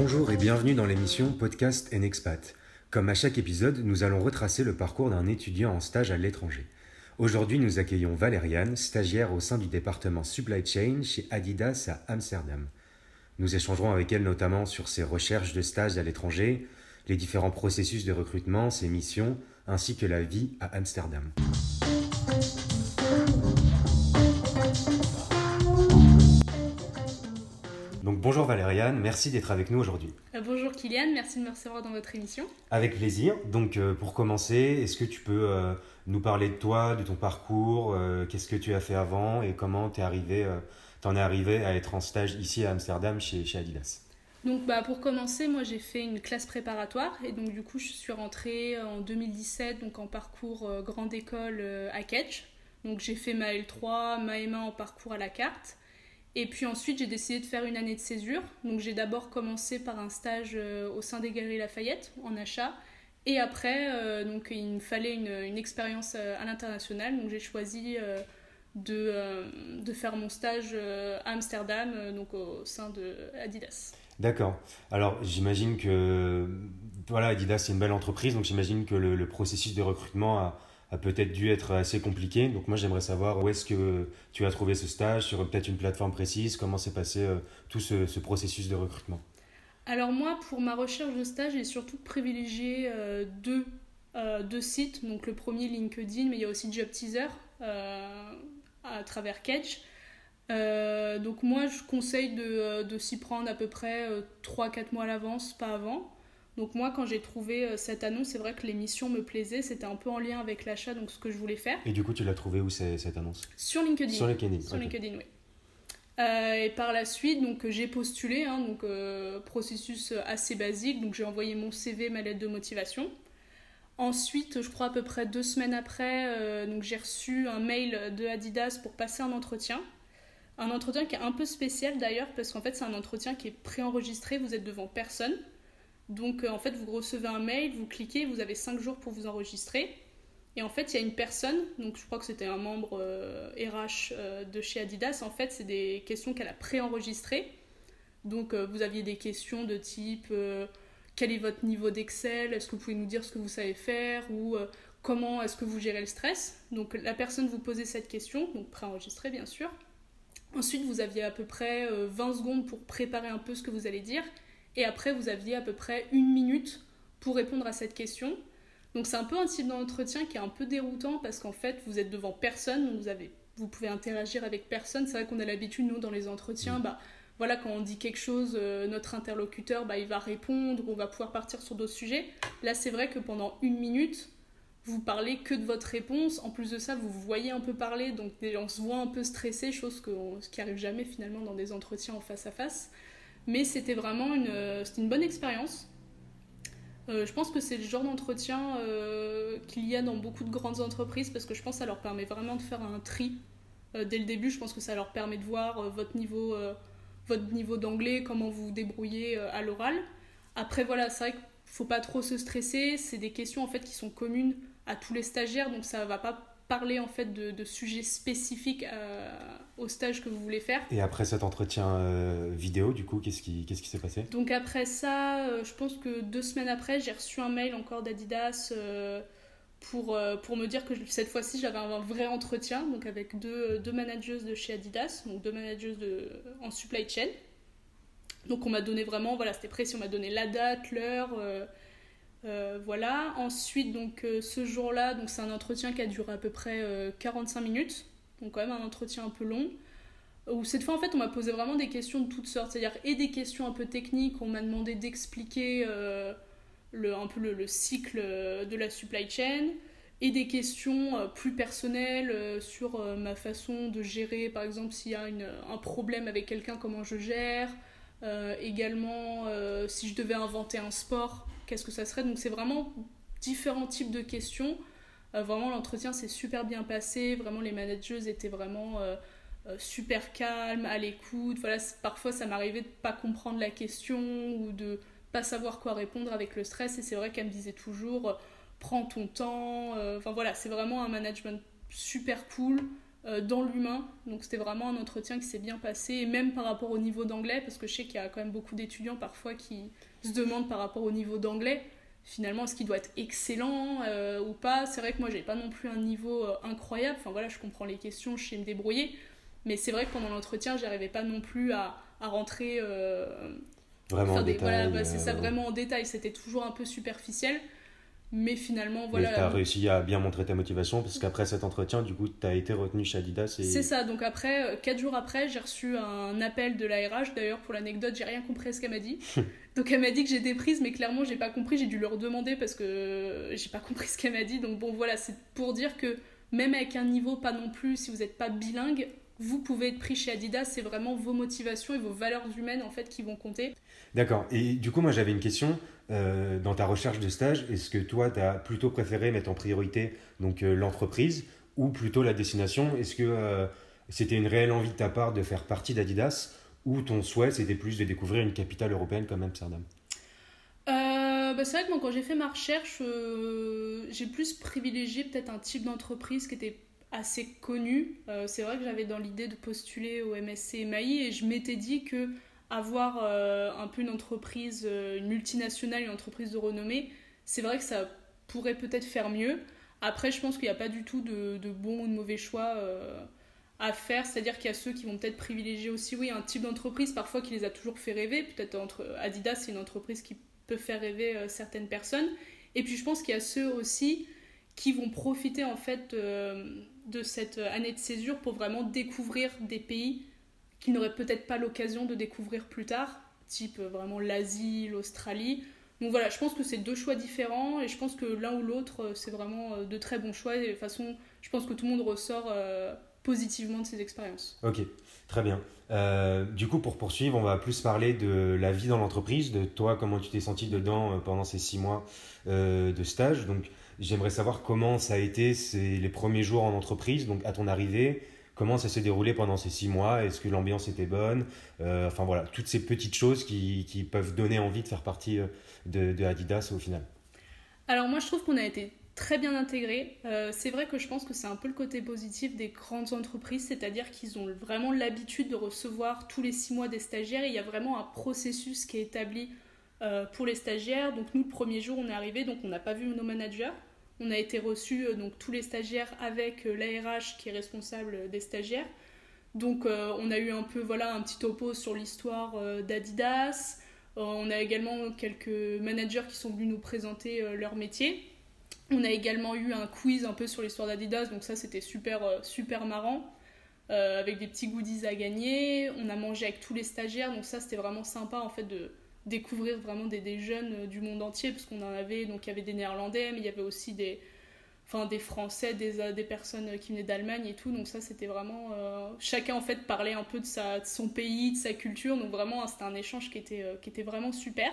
Bonjour et bienvenue dans l'émission Podcast and Expat. Comme à chaque épisode, nous allons retracer le parcours d'un étudiant en stage à l'étranger. Aujourd'hui, nous accueillons Valériane, stagiaire au sein du département Supply Chain chez Adidas à Amsterdam. Nous échangerons avec elle notamment sur ses recherches de stage à l'étranger, les différents processus de recrutement, ses missions, ainsi que la vie à Amsterdam. Donc bonjour Valériane, merci d'être avec nous aujourd'hui. Euh, bonjour Kylian, merci de me recevoir dans votre émission. Avec plaisir. Donc euh, pour commencer, est-ce que tu peux euh, nous parler de toi, de ton parcours, qu'est-ce que tu as fait avant et comment tu es arrivé, en es arrivé à être en stage ici à Amsterdam chez, chez Adidas? Donc bah, pour commencer, moi j'ai fait une classe préparatoire et donc du coup je suis rentrée en 2017 donc en parcours grande école à Ketch. Donc j'ai fait ma L3, ma M1 en parcours à la carte. Et puis ensuite, j'ai décidé de faire une année de césure. Donc j'ai d'abord commencé par un stage euh, au sein des Galeries Lafayette en achat. Et après, euh, donc, il me fallait une, expérience euh, à l'international. Donc j'ai choisi de, de, faire mon stage à Amsterdam, donc au sein de Adidas. D'accord. Alors j'imagine que voilà, Adidas c'est une belle entreprise, donc j'imagine que le, le, processus de recrutement a, a peut-être dû être assez compliqué. Donc moi j'aimerais savoir où est-ce que tu as trouvé ce stage, sur peut-être une plateforme précise, comment s'est passé euh, tout ce, processus de recrutement? Alors moi pour ma recherche de stage j'ai surtout privilégié euh, deux, euh, deux, sites. Donc le premier LinkedIn mais il y a aussi Job Teaser à travers Catch. donc moi je conseille de, de s'y prendre à peu près 3-4 mois à l'avance, pas avant. Donc moi, quand j'ai trouvé euh, cette annonce, c'est vrai que l'émission me plaisait, c'était un peu en lien avec l'achat, donc ce que je voulais faire. Et du coup, tu l'as trouvé où cette annonce? Sur LinkedIn. Sur LinkedIn. Sur LinkedIn, oui. Euh, et par la suite, donc j'ai postulé, hein, donc euh, processus assez basique. Donc j'ai envoyé mon CV, ma lettre de motivation. Ensuite, je crois à peu près deux semaines après, donc j'ai reçu un mail de Adidas pour passer un entretien. Un entretien qui est un peu spécial d'ailleurs, parce qu'en fait c'est un entretien qui est préenregistré. Vous êtes devant personne. Donc euh, en fait, vous recevez un mail, vous cliquez, vous avez 5 jours pour vous enregistrer. Et en fait, il y a une personne, donc je crois que c'était un membre RH euh, euh, de chez Adidas. En fait, c'est des questions qu'elle a préenregistrées. Donc vous aviez des questions de type quel est votre niveau d'Excel? Est-ce que vous pouvez nous dire ce que vous savez faire? Ou comment est-ce que vous gérez le stress? Donc la personne vous posait cette question, donc préenregistrée bien sûr. Ensuite, vous aviez à peu près 20 secondes pour préparer un peu ce que vous allez dire. Et après, vous aviez à peu près une minute pour répondre à cette question. Donc c'est un peu un type d'entretien qui est un peu déroutant parce qu'en fait, vous êtes devant personne, vous, avez, vous pouvez interagir avec personne. C'est vrai qu'on a l'habitude, nous, dans les entretiens, mmh. bah, voilà, quand on dit quelque chose, euh, notre interlocuteur, bah, il va répondre, on va pouvoir partir sur d'autres sujets. Là, c'est vrai que pendant une minute, vous parlez que de votre réponse. En plus de ça, vous vous voyez un peu parler, donc on se voit un peu stressé, chose que, ce qui arrive jamais finalement dans des entretiens en face à face. Mais c'était vraiment une, euh, une bonne expérience. Euh, je pense que c'est le genre d'entretien euh, qu'il y a dans beaucoup de grandes entreprises parce que je pense que ça leur permet vraiment de faire un tri dès le début. Je pense que ça leur permet de voir votre niveau, votre niveau d'anglais, comment vous vous débrouillez à l'oral. Après, voilà, c'est vrai qu'il ne faut pas trop se stresser. C'est des questions en fait qui sont communes à tous les stagiaires, donc ça ne va pas parler en fait de, sujets spécifiques euh, au stage que vous voulez faire. Et après cet entretien euh, vidéo, du coup, qu'est-ce qui qu'est-ce qui s'est passé? Donc après ça, euh, je pense que deux semaines après, j'ai reçu un mail encore d'Adidas pour, pour me dire que cette fois-ci, j'avais un vrai entretien, donc avec deux, deux managers de chez Adidas, donc deux managers de, en supply chain. Donc on m'a donné vraiment, voilà, c'était précis, on m'a donné la date, l'heure euh, voilà. Ensuite, donc euh, ce jour-là, donc c'est un entretien qui a duré à peu près 45 euh, minutes, donc quand même un entretien un peu long. Où cette fois, en fait, on m'a posé vraiment des questions de toutes sortes, c'est-à-dire et des questions un peu techniques. On m'a demandé d'expliquer le, un peu le, cycle de la supply chain et des questions plus personnelles sur ma façon de gérer, par exemple, s'il y a un problème avec quelqu'un, comment je gère. également, si je devais inventer un sport, qu'est-ce que ça serait Donc c'est vraiment différents types de questions. Euh, vraiment l'entretien s'est super bien passé, vraiment les managers étaient vraiment euh, euh, super calmes, à l'écoute. Voilà, parfois ça m'arrivait de pas comprendre la question ou de pas savoir quoi répondre avec le stress et c'est vrai qu'elle me disait toujours prends ton temps. Enfin voilà, c'est vraiment un management super cool. Dans l'humain. Donc c'était vraiment un entretien qui s'est bien passé, et même par rapport au niveau d'anglais, parce que je sais qu'il y a quand même beaucoup d'étudiants parfois qui se demandent par rapport au niveau d'anglais, finalement, est-ce qu'il doit être excellent ou pas C'est vrai que moi, j'ai pas non plus un niveau incroyable. Enfin voilà, je comprends les questions, je sais me débrouiller. Mais c'est vrai que pendant l'entretien, j'arrivais pas non plus à, à rentrer. vraiment en détail. Voilà, bah, c'est ça, vraiment en détail. C'était toujours un peu superficiel. Mais finalement, voilà. Tu as réussi à bien montrer ta motivation, parce qu'après cet entretien, du coup, tu as été retenu chez Adidas. Et... C'est ça, donc après, euh, quatre jours après, j'ai reçu un appel de l'ARH. D'ailleurs, pour l'anecdote, j'ai rien compris à ce qu'elle m'a dit. donc elle m'a dit que j'étais prise, mais clairement, j'ai pas compris. J'ai dû leur demander parce que j'ai pas compris ce qu'elle m'a dit. Donc bon, voilà, c'est pour dire que même avec un niveau pas non plus, si vous n'êtes pas bilingue, vous pouvez être pris chez Adidas, c'est vraiment vos motivations et vos valeurs humaines en fait qui vont compter. D'accord. Et du coup, moi j'avais une question. Euh, dans ta recherche de stage, est-ce que toi, tu as plutôt préféré mettre en priorité donc euh, l'entreprise ou plutôt la destination? Est-ce que euh, c'était une réelle envie de ta part de faire partie d'Adidas ou ton souhait c'était plus de découvrir une capitale européenne comme Amsterdam? Bah, c'est vrai que quand j'ai fait ma recherche, j'ai plus privilégié peut-être un type d'entreprise qui était assez connu. c'est vrai que j'avais dans l'idée de postuler au MSC MAI et je m'étais dit que avoir euh, un peu une entreprise, euh, une multinationale, une entreprise de renommée, c'est vrai que ça pourrait peut-être faire mieux. Après, je pense qu'il n'y a pas du tout de, de bon ou de mauvais choix euh, à faire. C'est-à-dire qu'il y a ceux qui vont peut-être privilégier aussi, oui, un type d'entreprise parfois qui les a toujours fait rêver. Peut-être entre Adidas, c'est une entreprise qui peut faire rêver certaines personnes. Et puis, je pense qu'il y a ceux aussi qui vont profiter en fait de cette année de césure pour vraiment découvrir des pays qu'ils n'auraient peut-être pas l'occasion de découvrir plus tard, type euh, vraiment l'Asie, l'Australie. Donc voilà, je pense que c'est deux choix différents et je pense que l'un ou l'autre, euh, c'est vraiment euh, de très bons choix. Et de toute façon, je pense que tout le monde ressort positivement de ces expériences. Ok, très bien. du coup, pour poursuivre, on va plus parler de la vie dans l'entreprise, de toi, comment tu t'es senti dedans pendant ces six mois de stage. Donc, j'aimerais savoir comment ça a été les premiers jours en entreprise, donc à ton arrivée, comment ça s'est déroulé pendant ces six mois, est-ce que l'ambiance était bonne, euh, enfin voilà, toutes ces petites choses qui, peuvent donner envie de faire partie euh, de, Adidas au final. Alors moi je trouve qu'on a été très bien intégrés. Euh, c'est vrai que je pense que c'est un peu le côté positif des grandes entreprises, c'est-à-dire qu'ils ont vraiment l'habitude de recevoir tous les six mois des stagiaires. Il y a vraiment un processus qui est établi pour les stagiaires. Donc nous, le premier jour, on est arrivé, donc on n'a pas vu nos managers. On a été reçus, euh, donc tous les stagiaires, avec euh, l'ARH qui est responsable des stagiaires. Donc euh, on a eu un peu voilà un petit topo sur l'histoire d'Adidas. on a également quelques managers qui sont venus nous présenter leur métier. On a également eu un quiz un peu sur l'histoire d'Adidas, donc ça c'était super super marrant. avec des petits goodies à gagner. On a mangé avec tous les stagiaires, donc ça c'était vraiment sympa en fait de, découvrir vraiment des, jeunes euh, du monde entier, parce qu'on en avait, donc il y avait des Néerlandais, mais il y avait aussi des, enfin, des Français, des, euh, des personnes qui venaient d'Allemagne et tout, donc ça c'était vraiment... Euh, chacun en fait parlait un peu de, sa, de son pays, de sa culture, donc vraiment c'était un échange qui était, qui était vraiment super.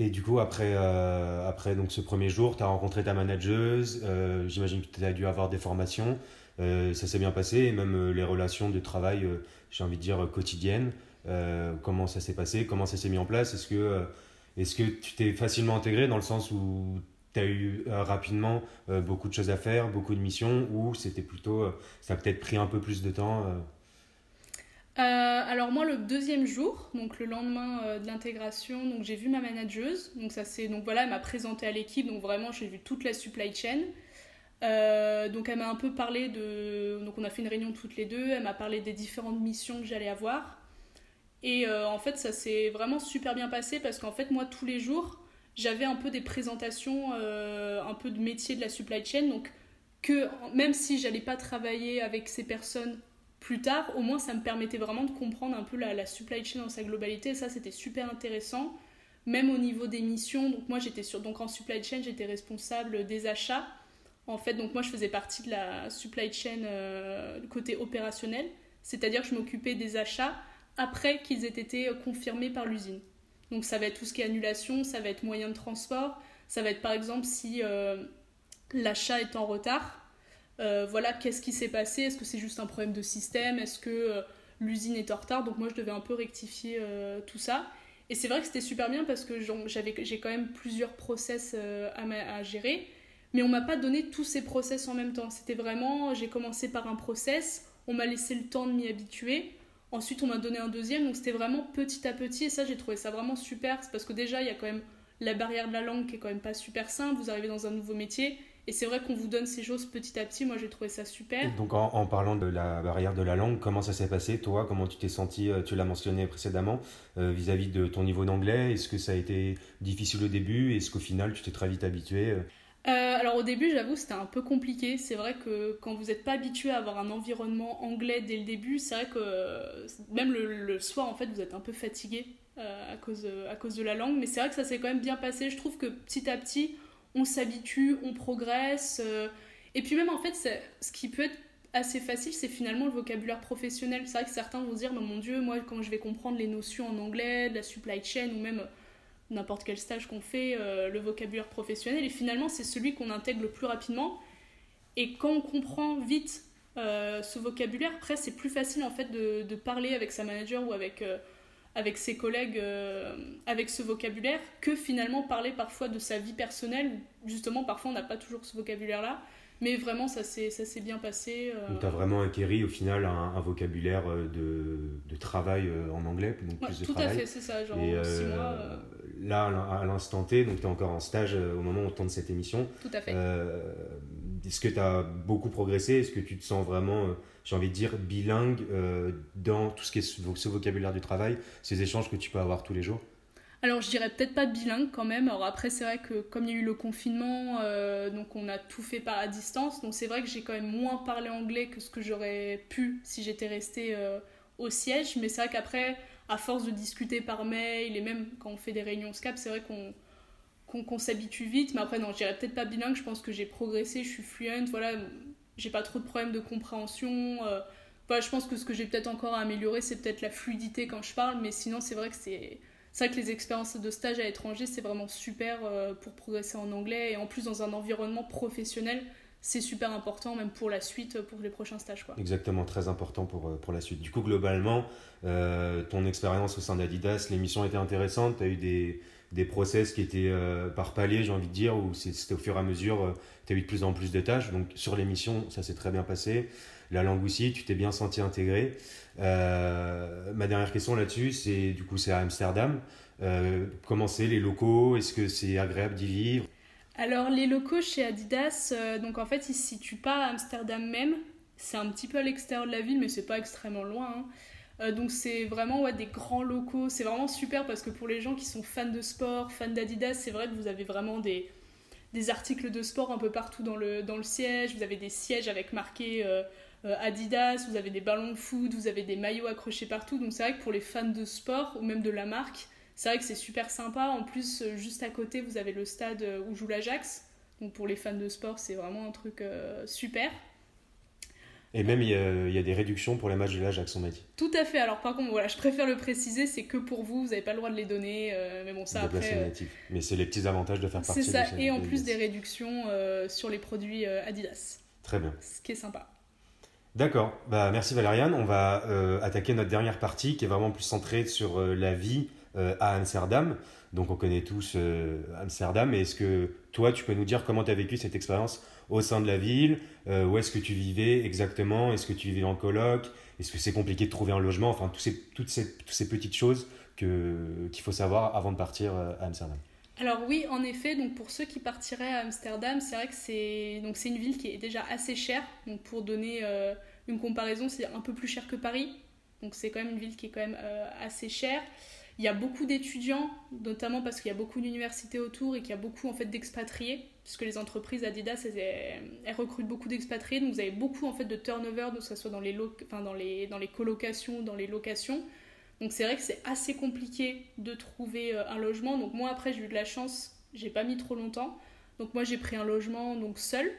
Et du coup, après, après donc, ce premier jour, tu as rencontré ta manageuse, j'imagine que tu as dû avoir des formations, ça s'est bien passé, et même les relations de travail, j'ai envie de dire, quotidiennes. Euh, comment ça s'est passé, comment ça s'est mis en place? Est-ce que, euh, est que tu t'es facilement intégré dans le sens où tu as eu euh, rapidement beaucoup de choses à faire, beaucoup de missions, ou c'était plutôt, ça a peut-être pris un peu plus de temps alors moi le deuxième jour, donc le lendemain de l'intégration, donc j'ai vu ma manageuse, donc ça c'est donc voilà elle m'a présenté à l'équipe, donc vraiment j'ai vu toute la supply chain. donc elle m'a un peu parlé de, donc on a fait une réunion toutes les deux, elle m'a parlé des différentes missions que j'allais avoir. Et euh, en fait, ça s'est vraiment super bien passé parce qu'en fait, moi, tous les jours, j'avais un peu des présentations, euh, un peu de métier de la supply chain. Donc, que même si j'allais pas travailler avec ces personnes plus tard, au moins ça me permettait vraiment de comprendre un peu la, supply chain dans sa globalité. Et ça, c'était super intéressant. Même au niveau des missions, donc moi j'étais sur donc en supply chain, j'étais responsable des achats. En fait, donc moi je faisais partie de la supply chain euh, côté opérationnel, c'est-à-dire que je m'occupais des achats après qu'ils aient été confirmés par l'usine. Donc ça va être tout ce qui est annulation, ça va être moyen de transport, ça va être par exemple si euh, l'achat est en retard, euh, voilà qu'est-ce qui s'est passé, est-ce que c'est juste un problème de système, est-ce que euh, l'usine est en retard, donc moi je devais un peu rectifier tout ça. Et c'est vrai que c'était super bien parce que j'ai quand même plusieurs process à, à, gérer, mais on m'a pas donné tous ces process en même temps. C'était vraiment, j'ai commencé par un process, on m'a laissé le temps de m'y habituer. Ensuite, on m'a donné un deuxième, donc c'était vraiment petit à petit, et ça, j'ai trouvé ça vraiment super, parce que déjà, il y a quand même la barrière de la langue qui est quand même pas super simple, vous arrivez dans un nouveau métier, et c'est vrai qu'on vous donne ces choses petit à petit, moi j'ai trouvé ça super. donc en, parlant de la barrière de la langue, comment ça s'est passé Toi, comment tu t'es senti euh, Tu l'as mentionné précédemment, euh, vis-à-vis de ton niveau d'anglais? Est-ce que ça a été difficile au début? Est-ce qu'au final tu t'es très vite habitué euh, alors au début, j'avoue, c'était un peu compliqué. C'est vrai que quand vous n'êtes pas habitué à avoir un environnement anglais dès le début, c'est vrai que même le, soir, en fait, vous êtes un peu fatigué à, cause, à cause de la langue. Mais c'est vrai que ça s'est quand même bien passé. Je trouve que petit à petit, on s'habitue, on progresse. Euh, et puis même en fait, ce qui peut être assez facile, c'est finalement le vocabulaire professionnel. C'est vrai que certains vont dire, mon Dieu, moi quand je vais comprendre les notions en anglais, de la supply chain ou même n'importe quel stage qu'on fait, euh, le vocabulaire professionnel, et finalement c'est celui qu'on intègre le plus rapidement. Et quand on comprend vite euh, ce vocabulaire, après c'est plus facile en fait de, de, parler avec sa manager ou avec avec ses collègues euh, avec ce vocabulaire que finalement parler parfois de sa vie personnelle. Justement, parfois on n'a pas toujours ce vocabulaire-là. Mais vraiment, ça s'est bien passé. Euh. Donc, tu as vraiment acquéri au final un, vocabulaire euh, de, de, travail en anglais, donc plus de tout travail. à fait, c'est ça, genre Et six mois. Là, à l'instant T, donc tu es encore en stage au moment où on tourne cette émission. Tout à fait. Est-ce que tu as beaucoup progressé? Est-ce que tu te sens vraiment j'ai envie de dire, bilingue euh, dans tout ce qui est ce vocabulaire du travail, ces échanges que tu peux avoir tous les jours? Alors je dirais peut-être pas bilingue quand même. Alors après c'est vrai que comme il y a eu le confinement, euh, donc on a tout fait par à distance. Donc c'est vrai que j'ai quand même moins parlé anglais que ce que j'aurais pu si j'étais restée euh, au siège. Mais c'est vrai qu'après, à force de discuter par mail et même quand on fait des réunions Skype, c'est vrai qu'on s'habitue vite. Mais après non, je dirais peut-être pas bilingue. Je pense que j'ai progressé, je suis fluent. Voilà, j'ai pas trop de problèmes de compréhension. Euh, je pense que ce que j'ai peut-être encore à améliorer, c'est peut-être la fluidité quand je parle, mais sinon, c'est vrai que c'est. C'est vrai que les expériences de stage à l'étranger, c'est vraiment super euh, pour progresser en anglais. Et en plus, dans un environnement professionnel, c'est super important, même pour la suite, pour les prochains stages. Quoi. Exactement, très important pour, euh, pour la suite. Du coup, globalement, ton expérience au sein d'Adidas, l'émission était intéressante. Tu as eu des, des process qui étaient par palier, j'ai envie de dire, où c'était au fur et à mesure tu as eu de plus en plus de tâches. Donc sur l'émission, ça s'est très bien passé. La langue aussi, tu t'es bien senti intégré. Euh, ma dernière question là-dessus, c'est du coup, c'est à Amsterdam. Euh, comment c'est les locaux? Est-ce que c'est agréable d'y vivre? Alors les locaux chez Adidas, euh, donc en fait, ils se situent pas à Amsterdam même. C'est un petit peu à l'extérieur de la ville, mais c'est pas extrêmement loin. Hein. Euh, donc c'est vraiment des grands locaux. C'est vraiment super parce que pour les gens qui sont fans de sport, fans d'Adidas, c'est vrai que vous avez vraiment des, articles de sport un peu partout dans le, siège, vous avez des sièges avec marqué euh, Adidas, vous avez des ballons de foot, vous avez des maillots accrochés partout. Donc c'est vrai que pour les fans de sport ou même de la marque, c'est vrai que c'est super sympa. En plus, euh, juste à côté, vous avez le stade où joue l'Ajax. Donc pour les fans de sport, c'est vraiment un truc super. Et même, il y, a, des réductions pour les matchs de l'Ajax, on m'a dit. Tout à fait. Alors, par contre, voilà, je préfère le préciser, c'est que pour vous, vous n'avez pas le droit de les donner. Euh, mais bon, ça après. Euh, mais c'est les petits avantages de faire partie C'est ça. et en plus, des réductions euh, sur les produits Adidas. Très bien. Ce qui est sympa. D'accord. Bah, merci Valériane. On va attaquer notre dernière partie qui est vraiment plus centrée sur la vie à Amsterdam. Donc, on connaît tous Amsterdam. Mais est-ce que toi, tu peux nous dire comment tu as vécu cette expérience au sein de la ville? Euh, Où est-ce que tu vivais exactement? Est-ce que tu vivais en coloc? Est-ce que c'est compliqué de trouver un logement? Enfin, toutes, ces, toutes ces petites choses qu'il faut savoir avant de partir euh, à Amsterdam. Alors oui, en effet, donc pour ceux qui partiraient à Amsterdam, c'est vrai que c'est une ville qui est déjà assez chère. Donc pour donner euh, une comparaison, c'est un peu plus cher que Paris. Donc c'est quand même une ville qui est quand même assez chère. Il y a beaucoup d'étudiants, notamment parce qu'il y a beaucoup d'universités autour et qu'il y a beaucoup en fait d'expatriés, puisque les entreprises Adidas elles, recrutent beaucoup d'expatriés, donc vous avez beaucoup en fait de turnover, que ce soit dans les, enfin, dans les, dans les colocations, dans les locations. Donc c'est vrai que c'est assez compliqué de trouver euh, un logement. Donc moi après j'ai eu de la chance, j'ai pas mis trop longtemps. Donc moi j'ai pris un logement donc seul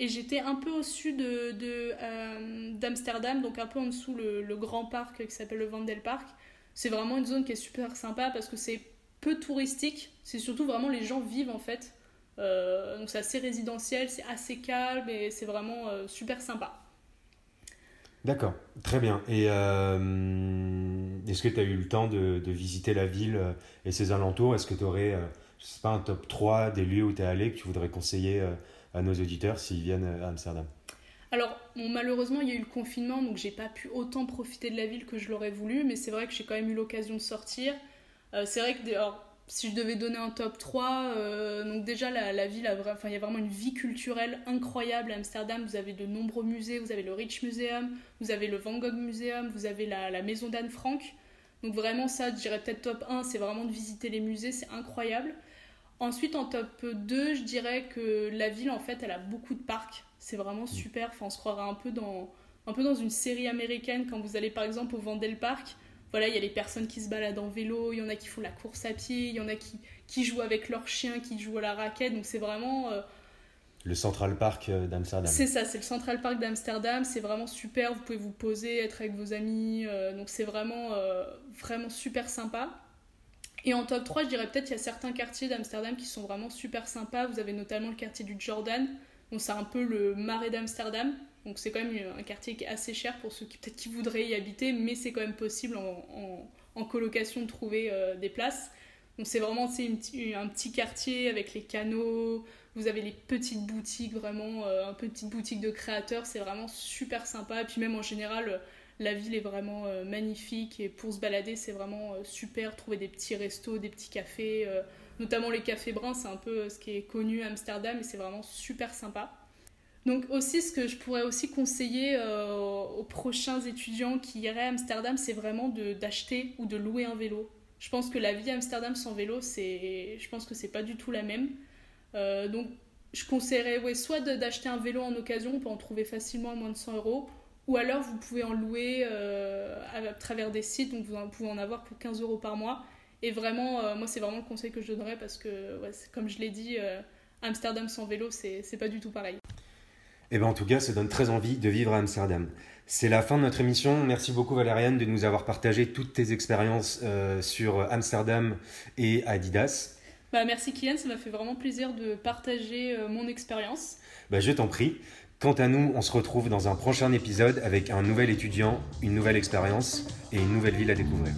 et j'étais un peu au sud de, euh, d'Amsterdam, donc un peu en dessous le, le grand parc qui s'appelle le Vandelpark. C'est vraiment une zone qui est super sympa parce que c'est peu touristique, c'est surtout vraiment les gens vivent en fait. Euh, donc c'est assez résidentiel, c'est assez calme et c'est vraiment euh, super sympa. D'accord, très bien. Et euh, est-ce que tu as eu le temps de, visiter la ville et ses alentours? Est-ce que tu aurais, je sais pas, un top 3 des lieux où tu es allé que tu voudrais conseiller à nos auditeurs s'ils viennent à Amsterdam? Alors, malheureusement, il y a eu le confinement, donc j'ai pas pu autant profiter de la ville que je l'aurais voulu, mais c'est vrai que j'ai quand même eu l'occasion de sortir. Euh, c'est vrai que si je devais donner un top 3, euh, donc déjà la, ville, enfin, il y a vraiment une vie culturelle incroyable à Amsterdam. Vous avez de nombreux musées, vous avez le Rich Museum, vous avez le Van Gogh Museum, vous avez la, la maison d'Anne Frank. Donc vraiment ça, je dirais peut-être top 1, c'est vraiment de visiter les musées, c'est incroyable. Ensuite, en top 2, je dirais que la ville, en fait, elle a beaucoup de parcs. C'est vraiment mm. super. Enfin, on se croirait un peu, dans, un peu dans une série américaine quand vous allez, par exemple, au Vandel Park. Voilà, il y a les personnes qui se baladent en vélo, il y en a qui font la course à pied, il y en a qui, qui jouent avec leurs chiens, qui jouent à la raquette. Donc, c'est vraiment... Euh, le Central Park euh, d'Amsterdam. C'est ça, c'est le Central Park d'Amsterdam. C'est vraiment super. Vous pouvez vous poser, être avec vos amis. Euh, donc, c'est vraiment, vraiment super sympa. Et en top 3, je dirais peut-être qu'il y a certains quartiers d'Amsterdam qui sont vraiment super sympas. Vous avez notamment le quartier du Jordan, c'est un peu le marais d'Amsterdam. Donc c'est quand même un quartier qui est assez cher pour ceux qui peut-être qui voudraient y habiter, mais c'est quand même possible en, colocation de trouver euh, des places. Donc c'est vraiment un petit quartier avec les canaux, vous avez les petites boutiques, vraiment euh, un petite boutique de créateurs, c'est vraiment super sympa. Et puis même en général, la ville est vraiment euh, magnifique et pour se balader, c'est vraiment euh, super. Trouver des petits restos, des petits cafés, euh, notamment les cafés bruns, c'est un peu ce qui est connu à Amsterdam et c'est vraiment super sympa. Donc aussi, ce que je pourrais aussi conseiller aux prochains étudiants qui iraient à Amsterdam, c'est vraiment d'acheter ou de louer un vélo. Je pense que la vie à Amsterdam sans vélo, c'est, je pense que c'est pas du tout la même. donc, je conseillerais ouais, soit d'acheter un vélo en occasion, on peut en trouver facilement à moins de 100 euros, ou alors, vous pouvez en louer euh, à, travers des sites, donc vous pouvez en avoir pour 15 euros par mois. Et vraiment, euh, moi, c'est vraiment le conseil que je donnerais parce que, comme je l'ai dit, euh, Amsterdam sans vélo, c'est pas du tout pareil. Et eh ben en tout cas, ça donne très envie de vivre à Amsterdam. C'est la fin de notre émission. Merci beaucoup Valériane de nous avoir partagé toutes tes expériences sur Amsterdam et Adidas. Bah, merci Kylian, ça m'a fait vraiment plaisir de partager mon expérience. Bah, je t'en prie. Quant à nous, on se retrouve dans un prochain épisode avec un nouvel étudiant, une nouvelle expérience et une nouvelle ville à découvrir.